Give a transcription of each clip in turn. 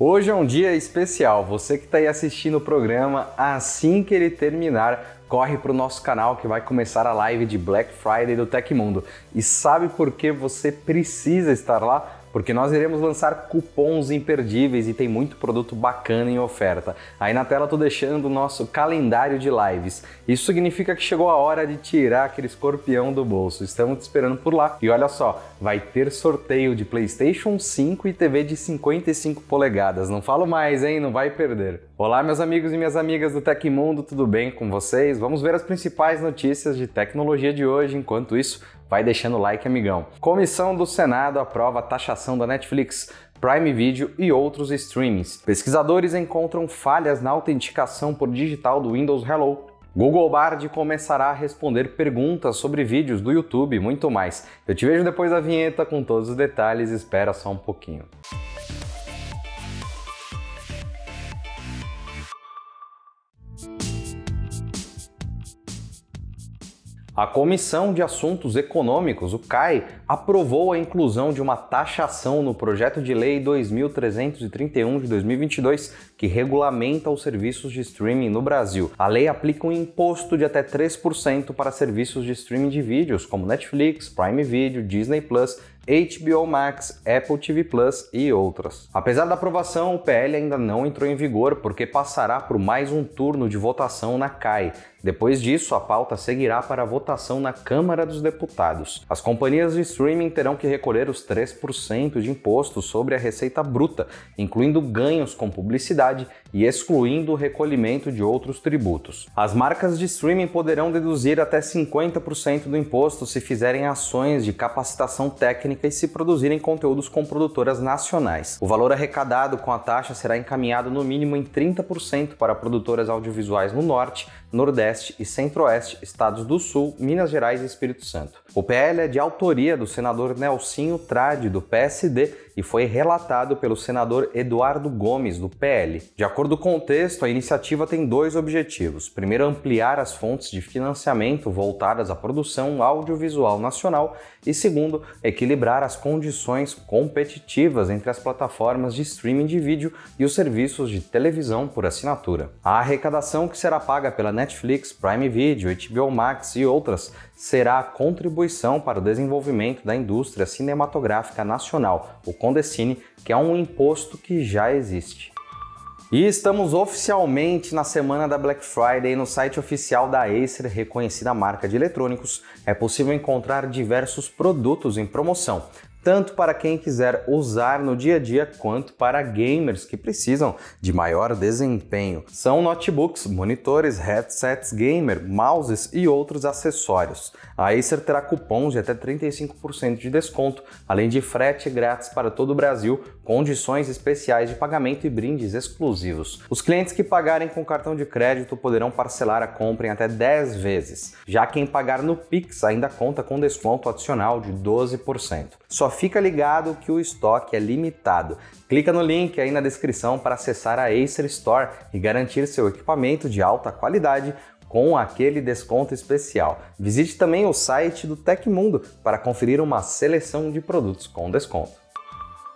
Hoje é um dia especial. Você que está aí assistindo o programa, assim que ele terminar, corre para o nosso canal que vai começar a live de Black Friday do Tecmundo. E sabe por que você precisa estar lá? Porque nós iremos lançar cupons imperdíveis e tem muito produto bacana em oferta. Aí na tela estou deixando o nosso calendário de lives. Isso significa que chegou a hora de tirar aquele escorpião do bolso. Estamos te esperando por lá. E olha só, vai ter sorteio de PlayStation 5 e TV de 55 polegadas. Não falo mais, hein? Não vai perder. Olá, meus amigos e minhas amigas do Tecmundo, tudo bem com vocês? Vamos ver as principais notícias de tecnologia de hoje. Enquanto isso, Vai deixando o like, amigão. Comissão do Senado aprova a taxação da Netflix, Prime Video e outros streamings. Pesquisadores encontram falhas na autenticação por digital do Windows Hello. Google Bard começará a responder perguntas sobre vídeos do YouTube e muito mais. Eu te vejo depois da vinheta com todos os detalhes, espera só um pouquinho. A Comissão de Assuntos Econômicos, o CAI, aprovou a inclusão de uma taxação no projeto de lei 2331 de 2022, que regulamenta os serviços de streaming no Brasil. A lei aplica um imposto de até 3% para serviços de streaming de vídeos, como Netflix, Prime Video, Disney Plus HBO Max, Apple TV Plus e outras. Apesar da aprovação, o PL ainda não entrou em vigor porque passará por mais um turno de votação na CAI. Depois disso, a pauta seguirá para votação na Câmara dos Deputados. As companhias de streaming terão que recolher os 3% de imposto sobre a receita bruta, incluindo ganhos com publicidade e excluindo o recolhimento de outros tributos. As marcas de streaming poderão deduzir até 50% do imposto se fizerem ações de capacitação técnica e se produzirem conteúdos com produtoras nacionais. O valor arrecadado com a taxa será encaminhado no mínimo em 30% para produtoras audiovisuais no Norte, Nordeste e Centro-Oeste, estados do Sul, Minas Gerais e Espírito Santo. O PL é de autoria do senador Nelsinho Trade, do PSD, e foi relatado pelo senador Eduardo Gomes, do PL. De acordo com o texto, a iniciativa tem dois objetivos. Primeiro, ampliar as fontes de financiamento voltadas à produção audiovisual nacional e segundo, equilibrar as condições competitivas entre as plataformas de streaming de vídeo e os serviços de televisão por assinatura. A arrecadação que será paga pela Netflix, Prime Video, HBO Max e outras será a contribuição para o desenvolvimento da indústria cinematográfica nacional, o Condecine, que é um imposto que já existe. E estamos oficialmente na semana da Black Friday no site oficial da Acer, reconhecida marca de eletrônicos. É possível encontrar diversos produtos em promoção, tanto para quem quiser usar no dia a dia quanto para gamers que precisam de maior desempenho. São notebooks, monitores, headsets gamer, mouses e outros acessórios. A Acer terá cupons de até 35% de desconto, além de frete grátis para todo o Brasil, condições especiais de pagamento e brindes exclusivos. Os clientes que pagarem com cartão de crédito poderão parcelar a compra em até 10 vezes. Já quem pagar no Pix ainda conta com desconto adicional de 12%. Só fica ligado que o estoque é limitado. Clica no link aí na descrição para acessar a Acer Store e garantir seu equipamento de alta qualidade com aquele desconto especial. Visite também o site do Tecmundo para conferir uma seleção de produtos com desconto.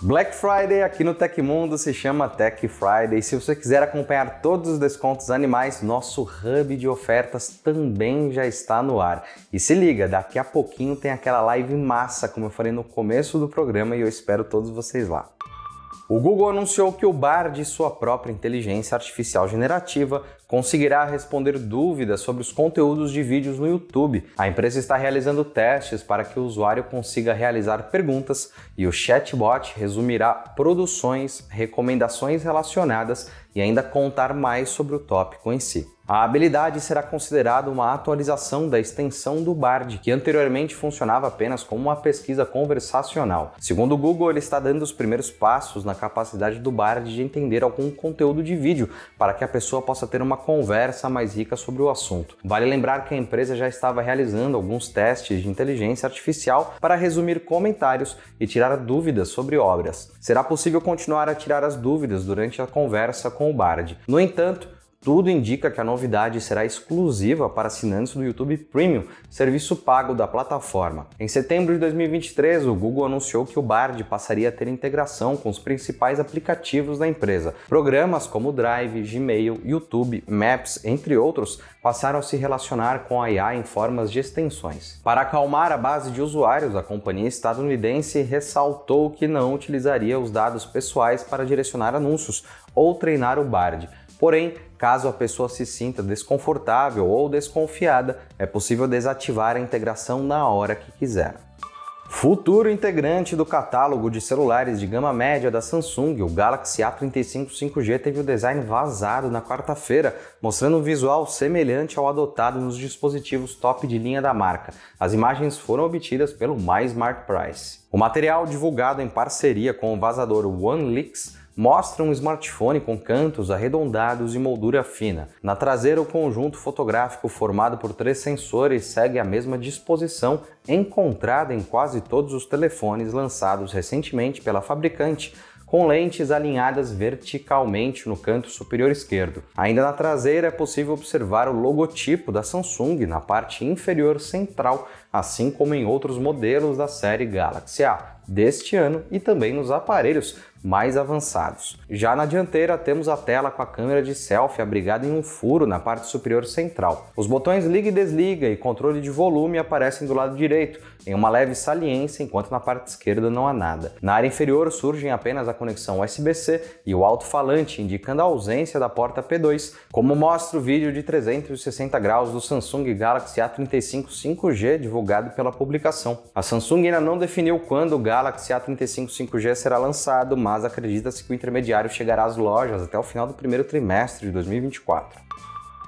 Black Friday aqui no Tecmundo se chama Tech Friday. Se você quiser acompanhar todos os descontos animais, nosso hub de ofertas também já está no ar. E se liga, daqui a pouquinho tem aquela live massa, como eu falei no começo do programa, e eu espero todos vocês lá. O Google anunciou que o Bard, sua própria inteligência artificial generativa, conseguirá responder dúvidas sobre os conteúdos de vídeos no YouTube. A empresa está realizando testes para que o usuário consiga realizar perguntas e o chatbot resumirá produções, recomendações relacionadas e ainda contar mais sobre o tópico em si. A habilidade será considerada uma atualização da extensão do Bard, que anteriormente funcionava apenas como uma pesquisa conversacional. Segundo o Google, ele está dando os primeiros passos na capacidade do Bard de entender algum conteúdo de vídeo, para que a pessoa possa ter uma conversa mais rica sobre o assunto. Vale lembrar que a empresa já estava realizando alguns testes de inteligência artificial para resumir comentários e tirar dúvidas sobre obras. Será possível continuar a tirar as dúvidas durante a conversa com o Bard. No entanto, tudo indica que a novidade será exclusiva para assinantes do YouTube Premium, serviço pago da plataforma. Em setembro de 2023, o Google anunciou que o Bard passaria a ter integração com os principais aplicativos da empresa. Programas como Drive, Gmail, YouTube, Maps, entre outros, passaram a se relacionar com a IA em formas de extensões. Para acalmar a base de usuários, a companhia estadunidense ressaltou que não utilizaria os dados pessoais para direcionar anúncios ou treinar o Bard. Porém, caso a pessoa se sinta desconfortável ou desconfiada, é possível desativar a integração na hora que quiser. Futuro integrante do catálogo de celulares de gama média da Samsung, o Galaxy A35 5G teve o design vazado na quarta-feira, mostrando um visual semelhante ao adotado nos dispositivos top de linha da marca. As imagens foram obtidas pelo MySmartPrice. O material divulgado em parceria com o vazador OneLeaks mostra um smartphone com cantos arredondados e moldura fina. Na traseira, o conjunto fotográfico formado por três sensores segue a mesma disposição encontrada em quase todos os telefones lançados recentemente pela fabricante, com lentes alinhadas verticalmente no canto superior esquerdo. Ainda na traseira é possível observar o logotipo da Samsung na parte inferior central, assim como em outros modelos da série Galaxy A deste ano e também nos aparelhos mais avançados. Já na dianteira temos a tela com a câmera de selfie abrigada em um furo na parte superior central. Os botões liga e desliga e controle de volume aparecem do lado direito, em uma leve saliência, enquanto na parte esquerda não há nada. Na área inferior surgem apenas a conexão USB-C e o alto-falante, indicando a ausência da porta P2, como mostra o vídeo de 360 graus do Samsung Galaxy A35 5G divulgado pela publicação. A Samsung ainda não definiu quando o Galaxy A35 5G será lançado, mas acredita-se que o intermediário chegará às lojas até o final do primeiro trimestre de 2024.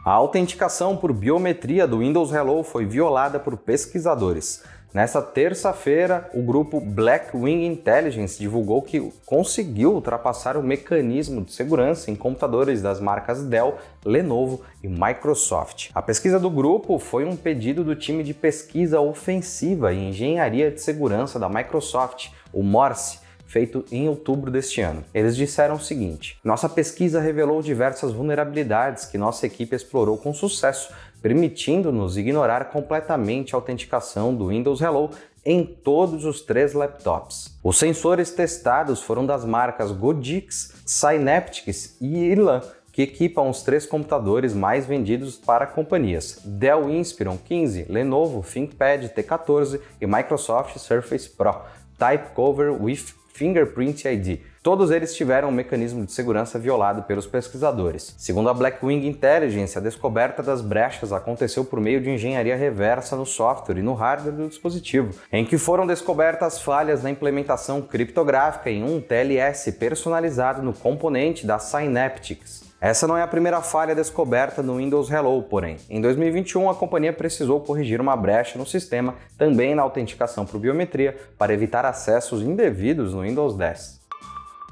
A autenticação por biometria do Windows Hello foi violada por pesquisadores. Nessa terça-feira, o grupo Blackwing Intelligence divulgou que conseguiu ultrapassar o mecanismo de segurança em computadores das marcas Dell, Lenovo e Microsoft. A pesquisa do grupo foi um pedido do time de pesquisa ofensiva e engenharia de segurança da Microsoft, o Morse, feito em outubro deste ano. Eles disseram o seguinte: Nossa pesquisa revelou diversas vulnerabilidades que nossa equipe explorou com sucesso permitindo-nos ignorar completamente a autenticação do Windows Hello em todos os três laptops. Os sensores testados foram das marcas Godix, Synaptics e Ilan, que equipam os três computadores mais vendidos para companhias: Dell Inspiron 15, Lenovo ThinkPad T14 e Microsoft Surface Pro Type Cover with Fingerprint ID. Todos eles tiveram um mecanismo de segurança violado pelos pesquisadores. Segundo a Blackwing Intelligence, a descoberta das brechas aconteceu por meio de engenharia reversa no software e no hardware do dispositivo, em que foram descobertas falhas na implementação criptográfica em um TLS personalizado no componente da Synaptics. Essa não é a primeira falha descoberta no Windows Hello, porém. Em 2021, a companhia precisou corrigir uma brecha no sistema, também na autenticação por biometria, para evitar acessos indevidos no Windows 10.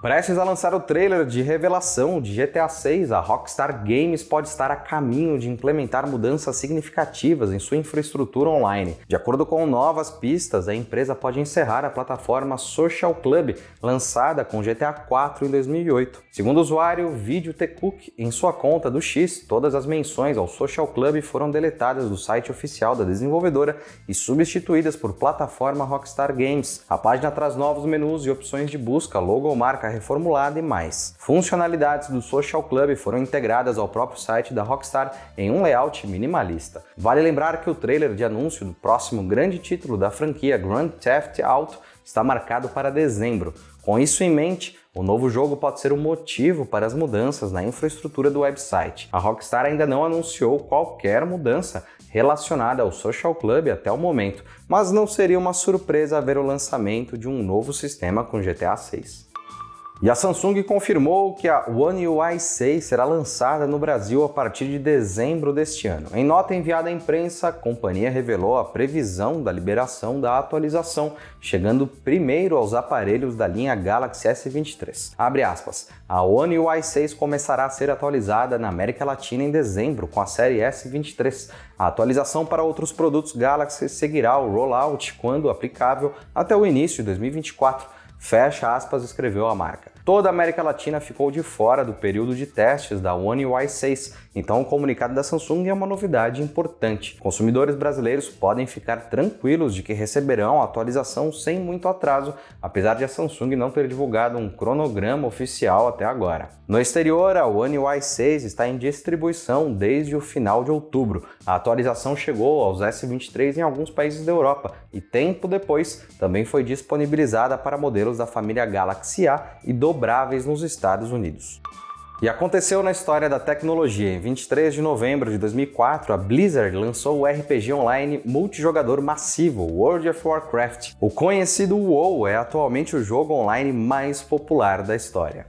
Prestes a lançar o trailer de revelação de GTA 6, a Rockstar Games pode estar a caminho de implementar mudanças significativas em sua infraestrutura online. De acordo com novas pistas, a empresa pode encerrar a plataforma Social Club, lançada com GTA 4 em 2008. Segundo o usuário Video The Cook, em sua conta do X, todas as menções ao Social Club foram deletadas do site oficial da desenvolvedora e substituídas por plataforma Rockstar Games. A página traz novos menus e opções de busca, logomarca reformulada e mais. Funcionalidades do Social Club foram integradas ao próprio site da Rockstar em um layout minimalista. Vale lembrar que o trailer de anúncio do próximo grande título da franquia Grand Theft Auto está marcado para dezembro. Com isso em mente, o novo jogo pode ser o um motivo para as mudanças na infraestrutura do website. A Rockstar ainda não anunciou qualquer mudança relacionada ao Social Club até o momento, mas não seria uma surpresa ver o lançamento de um novo sistema com GTA 6. E a Samsung confirmou que a One UI 6 será lançada no Brasil a partir de dezembro deste ano. Em nota enviada à imprensa, a companhia revelou a previsão da liberação da atualização, chegando primeiro aos aparelhos da linha Galaxy S23. Abre aspas. A One UI 6 começará a ser atualizada na América Latina em dezembro com a série S23. A atualização para outros produtos Galaxy seguirá o rollout quando aplicável até o início de 2024 Fecha aspas, escreveu a marca. Toda a América Latina ficou de fora do período de testes da One UI 6, então o comunicado da Samsung é uma novidade importante. Consumidores brasileiros podem ficar tranquilos de que receberão a atualização sem muito atraso, apesar de a Samsung não ter divulgado um cronograma oficial até agora. No exterior, a One UI 6 está em distribuição desde o final de outubro. A atualização chegou aos S23 em alguns países da Europa e tempo depois também foi disponibilizada para modelos da família Galaxy A e do dobráveis nos Estados Unidos. E aconteceu na história da tecnologia. Em 23 de novembro de 2004, a Blizzard lançou o RPG online multijogador massivo World of Warcraft. O conhecido WoW é atualmente o jogo online mais popular da história.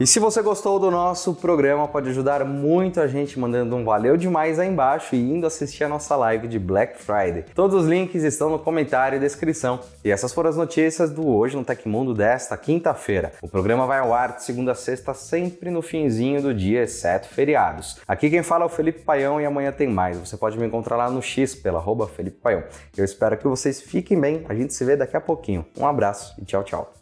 E se você gostou do nosso programa, pode ajudar muito a gente mandando um valeu demais aí embaixo e indo assistir a nossa live de Black Friday. Todos os links estão no comentário e descrição. E essas foram as notícias do Hoje no Tecmundo desta quinta-feira. O programa vai ao ar de segunda a sexta, sempre no finzinho do dia, exceto feriados. Aqui quem fala é o Felipe Paião e amanhã tem mais. Você pode me encontrar lá no X pela arroba Felipe Paião. Eu espero que vocês fiquem bem. A gente se vê daqui a pouquinho. Um abraço e tchau, tchau.